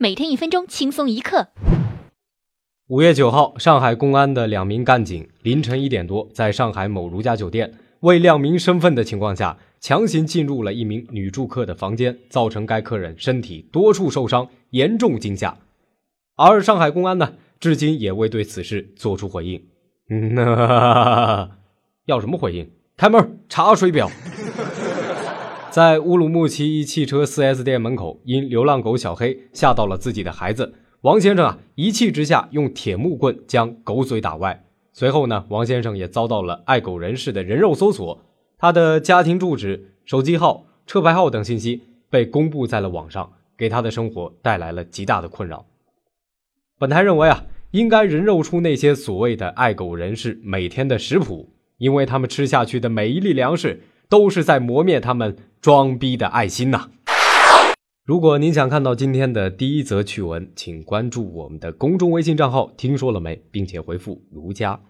每天一分钟，轻松一刻。五月九号，上海公安的两名干警凌晨一点多，在上海某如家酒店未亮明身份的情况下，强行进入了一名女住客的房间，造成该客人身体多处受伤，严重惊吓。而上海公安呢，至今也未对此事作出回应。嗯，要什么回应？开门查水表。在乌鲁木齐一汽车 4S 店门口，因流浪狗小黑吓到了自己的孩子，王先生啊一气之下用铁木棍将狗嘴打歪。随后呢，王先生也遭到了爱狗人士的人肉搜索，他的家庭住址、手机号、车牌号等信息被公布在了网上，给他的生活带来了极大的困扰。本台认为啊，应该人肉出那些所谓的爱狗人士每天的食谱，因为他们吃下去的每一粒粮食。都是在磨灭他们装逼的爱心呐！如果您想看到今天的第一则趣闻，请关注我们的公众微信账号“听说了没”，并且回复“儒家”。